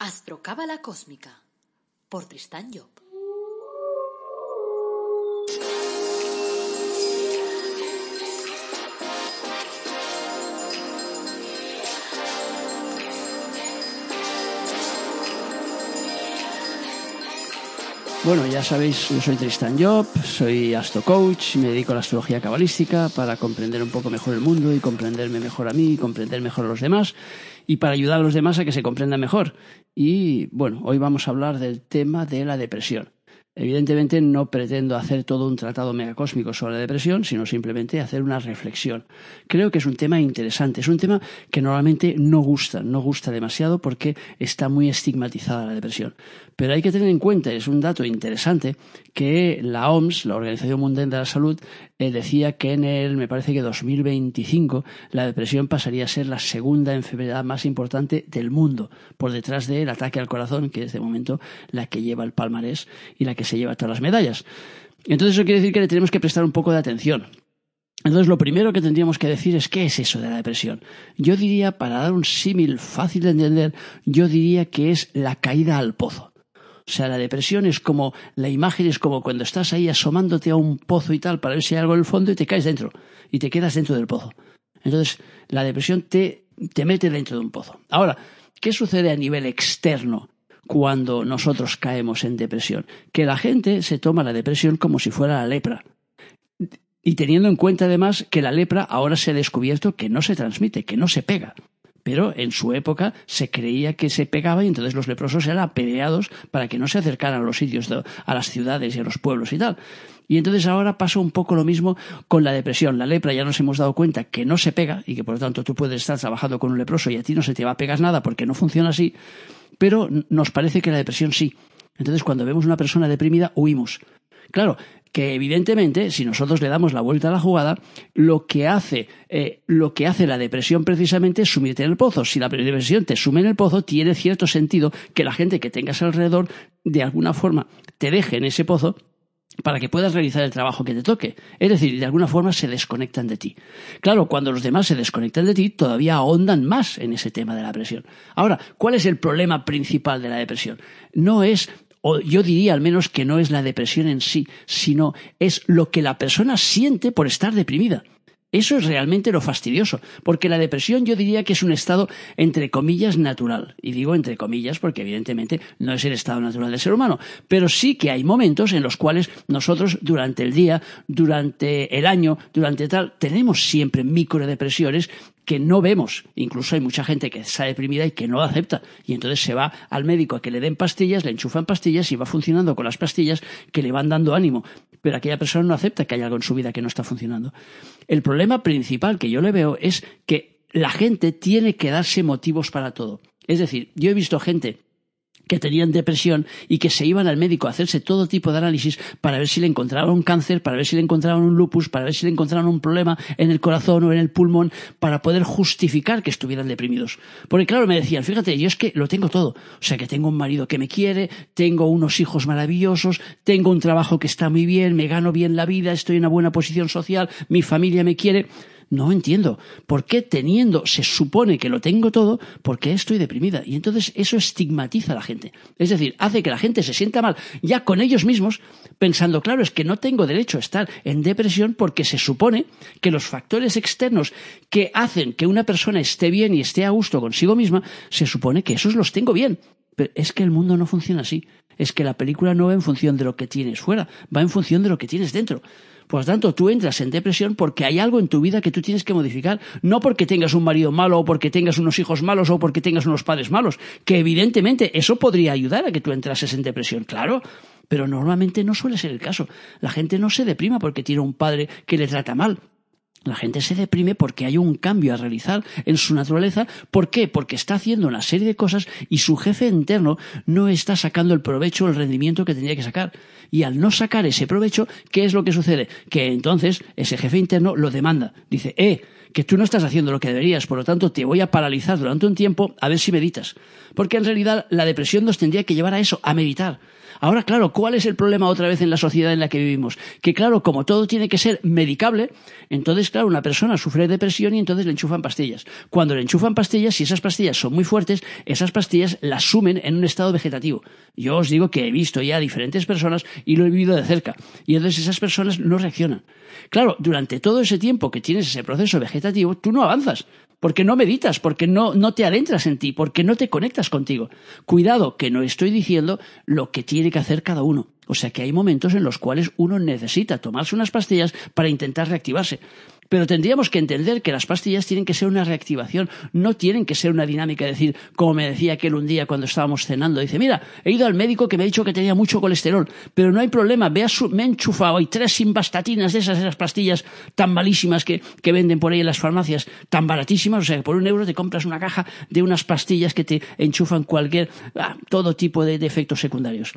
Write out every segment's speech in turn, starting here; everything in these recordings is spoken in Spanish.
Astrocábala Cósmica por Tristán Job. Bueno, ya sabéis, yo soy Tristan Job, soy astrocoach, me dedico a la astrología cabalística para comprender un poco mejor el mundo y comprenderme mejor a mí y comprender mejor a los demás y para ayudar a los demás a que se comprendan mejor. Y bueno, hoy vamos a hablar del tema de la depresión. Evidentemente no pretendo hacer todo un tratado megacósmico sobre la depresión, sino simplemente hacer una reflexión. Creo que es un tema interesante, es un tema que normalmente no gusta, no gusta demasiado porque está muy estigmatizada la depresión. Pero hay que tener en cuenta, es un dato interesante, que la OMS, la Organización Mundial de la Salud, eh, decía que en el, me parece que 2025, la depresión pasaría a ser la segunda enfermedad más importante del mundo, por detrás del ataque al corazón, que es de momento la que lleva el palmarés y la que se lleva todas las medallas. Entonces eso quiere decir que le tenemos que prestar un poco de atención. Entonces, lo primero que tendríamos que decir es qué es eso de la depresión. Yo diría, para dar un símil fácil de entender, yo diría que es la caída al pozo. O sea, la depresión es como, la imagen es como cuando estás ahí asomándote a un pozo y tal para ver si hay algo en el fondo y te caes dentro y te quedas dentro del pozo. Entonces, la depresión te, te mete dentro de un pozo. Ahora, ¿qué sucede a nivel externo cuando nosotros caemos en depresión? Que la gente se toma la depresión como si fuera la lepra. Y teniendo en cuenta además que la lepra ahora se ha descubierto que no se transmite, que no se pega pero en su época se creía que se pegaba y entonces los leprosos eran apedreados para que no se acercaran a los sitios, a las ciudades y a los pueblos y tal. Y entonces ahora pasa un poco lo mismo con la depresión. La lepra ya nos hemos dado cuenta que no se pega y que por lo tanto tú puedes estar trabajando con un leproso y a ti no se te va a pegar nada porque no funciona así, pero nos parece que la depresión sí. Entonces cuando vemos una persona deprimida huimos. Claro, que evidentemente, si nosotros le damos la vuelta a la jugada, lo que hace, eh, lo que hace la depresión precisamente es sumirte en el pozo. Si la depresión te sume en el pozo, tiene cierto sentido que la gente que tengas alrededor, de alguna forma, te deje en ese pozo para que puedas realizar el trabajo que te toque. Es decir, de alguna forma se desconectan de ti. Claro, cuando los demás se desconectan de ti, todavía ahondan más en ese tema de la depresión. Ahora, ¿cuál es el problema principal de la depresión? No es o yo diría al menos que no es la depresión en sí, sino es lo que la persona siente por estar deprimida. Eso es realmente lo fastidioso, porque la depresión yo diría que es un estado entre comillas natural. Y digo entre comillas porque evidentemente no es el estado natural del ser humano, pero sí que hay momentos en los cuales nosotros durante el día, durante el año, durante tal, tenemos siempre microdepresiones que no vemos. Incluso hay mucha gente que está deprimida y que no acepta. Y entonces se va al médico a que le den pastillas, le enchufan pastillas y va funcionando con las pastillas que le van dando ánimo. Pero aquella persona no acepta que hay algo en su vida que no está funcionando. El problema principal que yo le veo es que la gente tiene que darse motivos para todo. Es decir, yo he visto gente que tenían depresión y que se iban al médico a hacerse todo tipo de análisis para ver si le encontraban un cáncer, para ver si le encontraban un lupus, para ver si le encontraban un problema en el corazón o en el pulmón, para poder justificar que estuvieran deprimidos. Porque claro, me decían, fíjate, yo es que lo tengo todo. O sea, que tengo un marido que me quiere, tengo unos hijos maravillosos, tengo un trabajo que está muy bien, me gano bien la vida, estoy en una buena posición social, mi familia me quiere. No entiendo. ¿Por qué teniendo, se supone que lo tengo todo, por qué estoy deprimida? Y entonces eso estigmatiza a la gente. Es decir, hace que la gente se sienta mal ya con ellos mismos, pensando, claro, es que no tengo derecho a estar en depresión porque se supone que los factores externos que hacen que una persona esté bien y esté a gusto consigo misma, se supone que esos los tengo bien. Pero es que el mundo no funciona así. Es que la película no va en función de lo que tienes fuera, va en función de lo que tienes dentro. Por lo tanto, tú entras en depresión porque hay algo en tu vida que tú tienes que modificar, no porque tengas un marido malo o porque tengas unos hijos malos o porque tengas unos padres malos, que evidentemente eso podría ayudar a que tú entrases en depresión, claro. Pero normalmente no suele ser el caso. La gente no se deprima porque tiene un padre que le trata mal. La gente se deprime porque hay un cambio a realizar en su naturaleza. ¿Por qué? Porque está haciendo una serie de cosas y su jefe interno no está sacando el provecho o el rendimiento que tendría que sacar. Y al no sacar ese provecho, ¿qué es lo que sucede? Que entonces ese jefe interno lo demanda. Dice, eh, que tú no estás haciendo lo que deberías, por lo tanto te voy a paralizar durante un tiempo a ver si meditas. Porque en realidad la depresión nos tendría que llevar a eso, a meditar. Ahora, claro, ¿cuál es el problema otra vez en la sociedad en la que vivimos? Que claro, como todo tiene que ser medicable, entonces, claro, una persona sufre depresión y entonces le enchufan pastillas. Cuando le enchufan pastillas, si esas pastillas son muy fuertes, esas pastillas las sumen en un estado vegetativo. Yo os digo que he visto ya diferentes personas y lo he vivido de cerca. Y entonces esas personas no reaccionan. Claro, durante todo ese tiempo que tienes ese proceso vegetativo, tú no avanzas porque no meditas, porque no, no te adentras en ti, porque no te conectas contigo. Cuidado, que no estoy diciendo lo que tiene que hacer cada uno. O sea que hay momentos en los cuales uno necesita tomarse unas pastillas para intentar reactivarse. Pero tendríamos que entender que las pastillas tienen que ser una reactivación, no tienen que ser una dinámica. Es decir, como me decía aquel un día cuando estábamos cenando, dice, mira, he ido al médico que me ha dicho que tenía mucho colesterol, pero no hay problema, me he enchufado, hay tres simbastatinas de esas, esas pastillas tan malísimas que, que venden por ahí en las farmacias, tan baratísimas, o sea, que por un euro te compras una caja de unas pastillas que te enchufan cualquier, ah, todo tipo de efectos secundarios.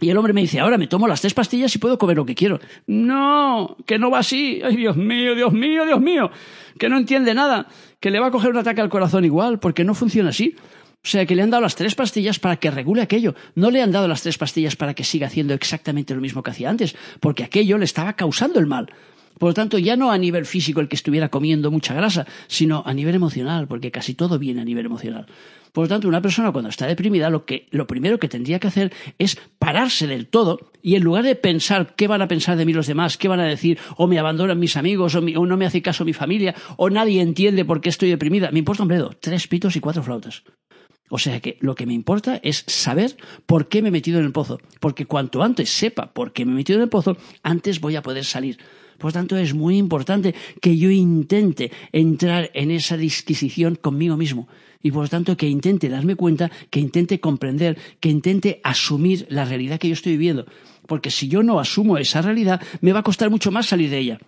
Y el hombre me dice, ahora me tomo las tres pastillas y puedo comer lo que quiero. No, que no va así. Ay, Dios mío, Dios mío, Dios mío. Que no entiende nada. Que le va a coger un ataque al corazón igual, porque no funciona así. O sea, que le han dado las tres pastillas para que regule aquello. No le han dado las tres pastillas para que siga haciendo exactamente lo mismo que hacía antes, porque aquello le estaba causando el mal. Por lo tanto, ya no a nivel físico el que estuviera comiendo mucha grasa, sino a nivel emocional, porque casi todo viene a nivel emocional. Por lo tanto, una persona cuando está deprimida, lo, que, lo primero que tendría que hacer es pararse del todo y en lugar de pensar qué van a pensar de mí los demás, qué van a decir, o me abandonan mis amigos, o, o no me hace caso mi familia, o nadie entiende por qué estoy deprimida, me importa un bledo, tres pitos y cuatro flautas. O sea que lo que me importa es saber por qué me he metido en el pozo. Porque cuanto antes sepa por qué me he metido en el pozo, antes voy a poder salir. Por tanto, es muy importante que yo intente entrar en esa disquisición conmigo mismo. Y por lo tanto, que intente darme cuenta, que intente comprender, que intente asumir la realidad que yo estoy viviendo. Porque si yo no asumo esa realidad, me va a costar mucho más salir de ella.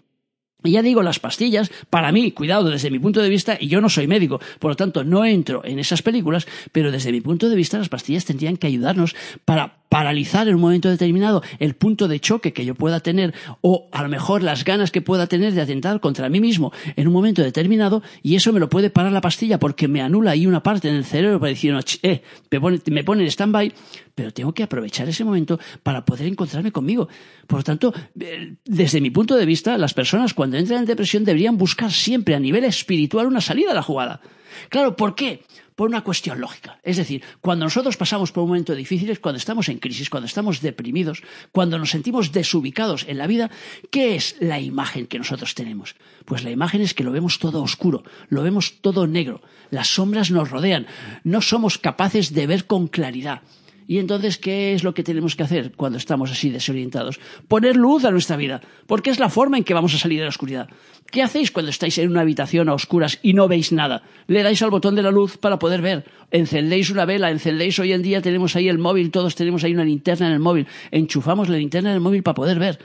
Y ya digo, las pastillas, para mí, cuidado, desde mi punto de vista, y yo no soy médico, por lo tanto no entro en esas películas, pero desde mi punto de vista las pastillas tendrían que ayudarnos para paralizar en un momento determinado el punto de choque que yo pueda tener o a lo mejor las ganas que pueda tener de atentar contra mí mismo en un momento determinado y eso me lo puede parar la pastilla porque me anula ahí una parte en el cerebro para decir, eh, me pone, me pone en stand-by, pero tengo que aprovechar ese momento para poder encontrarme conmigo. Por lo tanto, eh, desde mi punto de vista, las personas cuando entran en depresión deberían buscar siempre a nivel espiritual una salida a la jugada. Claro, ¿por qué? Por una cuestión lógica. Es decir, cuando nosotros pasamos por un momento difícil, cuando estamos en crisis, cuando estamos deprimidos, cuando nos sentimos desubicados en la vida, ¿qué es la imagen que nosotros tenemos? Pues la imagen es que lo vemos todo oscuro, lo vemos todo negro, las sombras nos rodean, no somos capaces de ver con claridad. Y entonces, ¿qué es lo que tenemos que hacer cuando estamos así desorientados? Poner luz a nuestra vida, porque es la forma en que vamos a salir de la oscuridad. ¿Qué hacéis cuando estáis en una habitación a oscuras y no veis nada? Le dais al botón de la luz para poder ver. Encendéis una vela, encendéis hoy en día, tenemos ahí el móvil, todos tenemos ahí una linterna en el móvil. Enchufamos la linterna en el móvil para poder ver.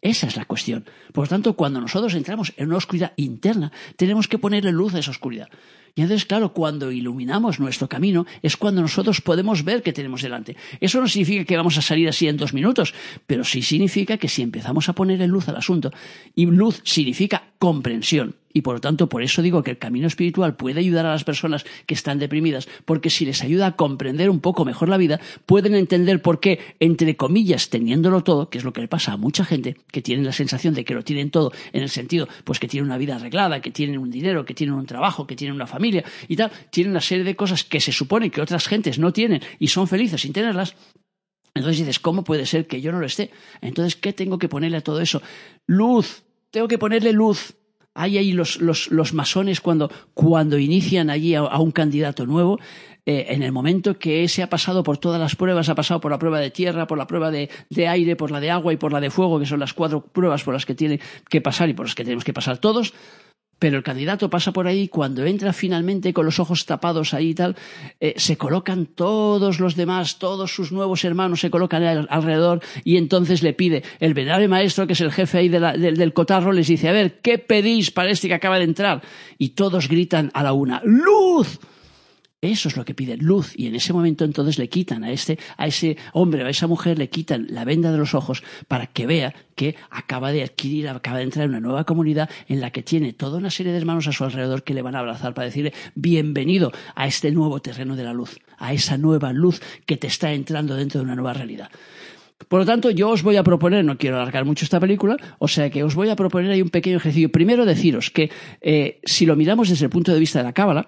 Esa es la cuestión. Por lo tanto, cuando nosotros entramos en una oscuridad interna, tenemos que ponerle luz a esa oscuridad. Y entonces, claro, cuando iluminamos nuestro camino es cuando nosotros podemos ver que tenemos delante. Eso no significa que vamos a salir así en dos minutos, pero sí significa que si empezamos a ponerle luz al asunto, y luz significa comprensión, y por lo tanto, por eso digo que el camino espiritual puede ayudar a las personas que están deprimidas, porque si les ayuda a comprender un poco mejor la vida, pueden entender por qué, entre comillas, teniéndolo todo, que es lo que le pasa a mucha gente, que tienen la sensación de que lo tienen todo, en el sentido, pues que tienen una vida arreglada, que tienen un dinero, que tienen un trabajo, que tienen una familia y tal, tienen una serie de cosas que se supone que otras gentes no tienen y son felices sin tenerlas, entonces dices, ¿cómo puede ser que yo no lo esté? Entonces, ¿qué tengo que ponerle a todo eso? Luz, tengo que ponerle luz hay ahí los, los, masones cuando, cuando inician allí a, un candidato nuevo, eh, en el momento que se ha pasado por todas las pruebas, ha pasado por la prueba de tierra, por la prueba de, de, aire, por la de agua y por la de fuego, que son las cuatro pruebas por las que tiene que pasar y por las que tenemos que pasar todos, pero el candidato pasa por ahí, cuando entra finalmente con los ojos tapados ahí y tal, eh, se colocan todos los demás, todos sus nuevos hermanos se colocan alrededor y entonces le pide, el venerable maestro, que es el jefe ahí del cotarro, les dice, a ver, ¿qué pedís para este que acaba de entrar? Y todos gritan a la una, ¡luz! Eso es lo que pide luz y en ese momento entonces le quitan a este a ese hombre o a esa mujer le quitan la venda de los ojos para que vea que acaba de adquirir, acaba de entrar en una nueva comunidad en la que tiene toda una serie de hermanos a su alrededor que le van a abrazar para decirle bienvenido a este nuevo terreno de la luz, a esa nueva luz que te está entrando dentro de una nueva realidad. Por lo tanto, yo os voy a proponer, no quiero alargar mucho esta película, o sea que os voy a proponer ahí un pequeño ejercicio. Primero deciros que eh, si lo miramos desde el punto de vista de la cábala,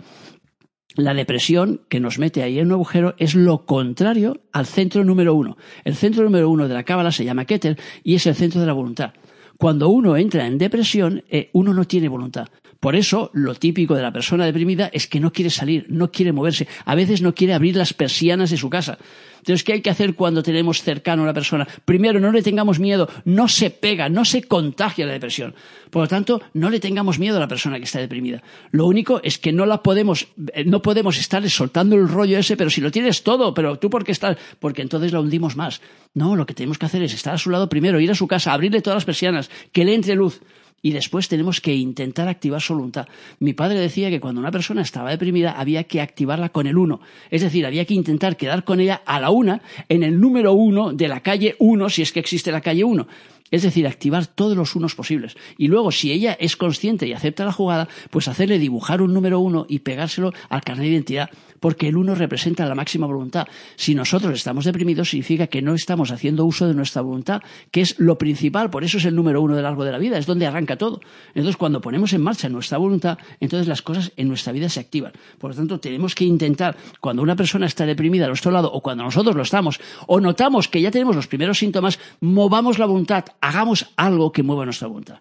la depresión que nos mete ahí en un agujero es lo contrario al centro número uno. El centro número uno de la cábala se llama Keter y es el centro de la voluntad. Cuando uno entra en depresión, eh, uno no tiene voluntad. Por eso, lo típico de la persona deprimida es que no quiere salir, no quiere moverse, a veces no quiere abrir las persianas de su casa. Entonces, ¿qué hay que hacer cuando tenemos cercano a una persona? Primero, no le tengamos miedo, no se pega, no se contagia la depresión. Por lo tanto, no le tengamos miedo a la persona que está deprimida. Lo único es que no la podemos, eh, no podemos estar soltando el rollo ese, pero si lo tienes todo, pero tú por qué estás, porque entonces la hundimos más. No, lo que tenemos que hacer es estar a su lado primero, ir a su casa, abrirle todas las persianas, que le entre luz y después tenemos que intentar activar su voluntad. Mi padre decía que cuando una persona estaba deprimida había que activarla con el uno. Es decir, había que intentar quedar con ella a la una en el número uno de la calle uno, si es que existe la calle uno. Es decir, activar todos los unos posibles. Y luego, si ella es consciente y acepta la jugada, pues hacerle dibujar un número uno y pegárselo al carnet de identidad, porque el uno representa la máxima voluntad. Si nosotros estamos deprimidos, significa que no estamos haciendo uso de nuestra voluntad, que es lo principal, por eso es el número uno del árbol de la vida, es donde arranca todo. Entonces, cuando ponemos en marcha nuestra voluntad, entonces las cosas en nuestra vida se activan. Por lo tanto, tenemos que intentar, cuando una persona está deprimida a nuestro lado, o cuando nosotros lo estamos, o notamos que ya tenemos los primeros síntomas, movamos la voluntad, hagamos algo que mueva nuestra voluntad.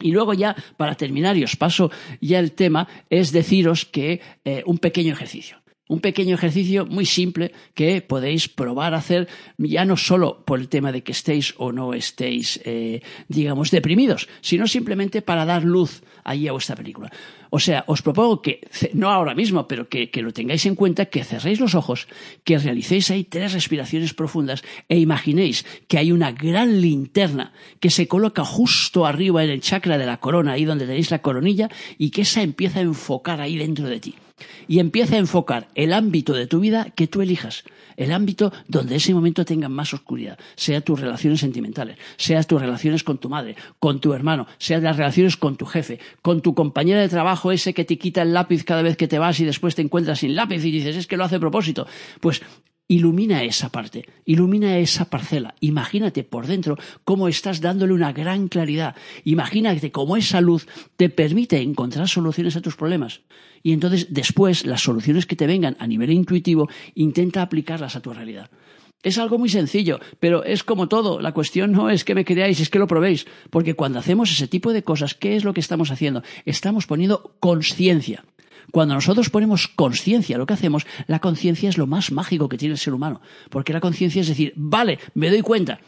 Y luego ya, para terminar, y os paso ya el tema, es deciros que eh, un pequeño ejercicio. Un pequeño ejercicio muy simple que podéis probar a hacer ya no solo por el tema de que estéis o no estéis, eh, digamos, deprimidos, sino simplemente para dar luz allí a vuestra película. O sea, os propongo que, no ahora mismo, pero que, que, lo tengáis en cuenta, que cerréis los ojos, que realicéis ahí tres respiraciones profundas e imaginéis que hay una gran linterna que se coloca justo arriba en el chakra de la corona, ahí donde tenéis la coronilla, y que esa empieza a enfocar ahí dentro de ti y empieza a enfocar el ámbito de tu vida que tú elijas, el ámbito donde ese momento tenga más oscuridad, sea tus relaciones sentimentales, sea tus relaciones con tu madre, con tu hermano, sea las relaciones con tu jefe, con tu compañera de trabajo ese que te quita el lápiz cada vez que te vas y después te encuentras sin lápiz y dices es que lo hace a propósito. Pues ilumina esa parte, ilumina esa parcela. Imagínate por dentro cómo estás dándole una gran claridad. Imagínate cómo esa luz te permite encontrar soluciones a tus problemas. Y entonces después las soluciones que te vengan a nivel intuitivo, intenta aplicarlas a tu realidad. Es algo muy sencillo, pero es como todo. La cuestión no es que me creáis, es que lo probéis. Porque cuando hacemos ese tipo de cosas, ¿qué es lo que estamos haciendo? Estamos poniendo conciencia. Cuando nosotros ponemos conciencia a lo que hacemos, la conciencia es lo más mágico que tiene el ser humano. Porque la conciencia es decir, vale, me doy cuenta,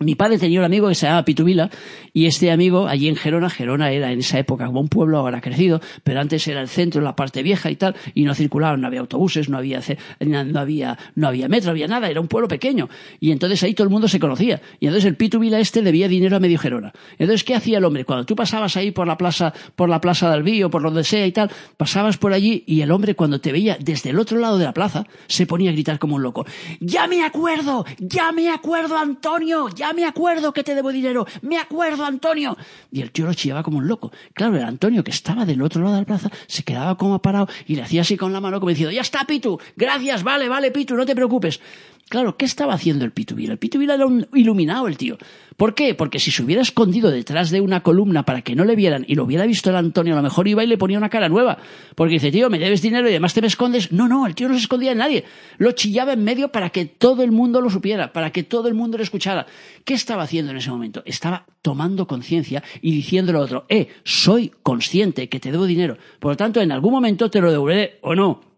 mi padre tenía un amigo que se llamaba Pitubila y este amigo allí en Gerona, Gerona era en esa época como un pueblo ahora crecido, pero antes era el centro, la parte vieja y tal, y no circulaban, no había autobuses, no había, no había, no había metro, no había nada, era un pueblo pequeño. Y entonces ahí todo el mundo se conocía. Y entonces el Pitubila este debía dinero a medio Gerona. Entonces, ¿qué hacía el hombre? Cuando tú pasabas ahí por la plaza, por la plaza del Bío, por donde sea y tal, pasabas por allí y el hombre cuando te veía desde el otro lado de la plaza, se ponía a gritar como un loco. ¡Ya me acuerdo! ¡Ya me acuerdo, Antonio! Me acuerdo que te debo dinero, me acuerdo, Antonio. Y el tío lo chillaba como un loco. Claro, el Antonio, que estaba del otro lado de la plaza, se quedaba como parado y le hacía así con la mano como diciendo, ya está, Pitu, gracias, vale, vale, Pitu, no te preocupes. Claro, ¿qué estaba haciendo el Pitubila? El Pitubila era iluminado el tío. ¿Por qué? Porque si se hubiera escondido detrás de una columna para que no le vieran y lo hubiera visto el Antonio, a lo mejor iba y le ponía una cara nueva. Porque dice, tío, me debes dinero y además te me escondes. No, no, el tío no se escondía de nadie. Lo chillaba en medio para que todo el mundo lo supiera, para que todo el mundo lo escuchara. ¿Qué estaba haciendo en ese momento? Estaba tomando conciencia y diciéndole a otro, eh, soy consciente que te debo dinero. Por lo tanto, en algún momento te lo devolveré o no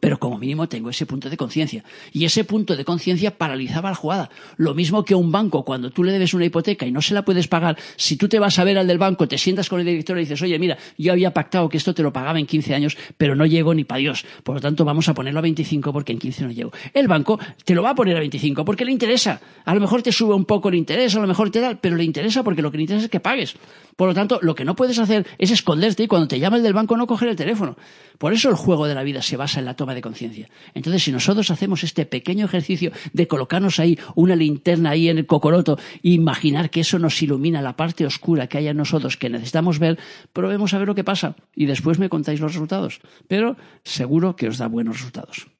pero como mínimo tengo ese punto de conciencia. Y ese punto de conciencia paralizaba la jugada. Lo mismo que un banco, cuando tú le debes una hipoteca y no se la puedes pagar, si tú te vas a ver al del banco, te sientas con el director y dices, oye, mira, yo había pactado que esto te lo pagaba en 15 años, pero no llego ni para Dios. Por lo tanto, vamos a ponerlo a 25 porque en 15 no llego. El banco te lo va a poner a 25 porque le interesa. A lo mejor te sube un poco el interés, a lo mejor te da, pero le interesa porque lo que le interesa es que pagues. Por lo tanto, lo que no puedes hacer es esconderte y cuando te llama el del banco no coger el teléfono. Por eso el juego de la vida se basa en la toma de conciencia. Entonces, si nosotros hacemos este pequeño ejercicio de colocarnos ahí una linterna ahí en el cocoroto e imaginar que eso nos ilumina la parte oscura que hay en nosotros que necesitamos ver, probemos a ver lo que pasa y después me contáis los resultados. Pero seguro que os da buenos resultados.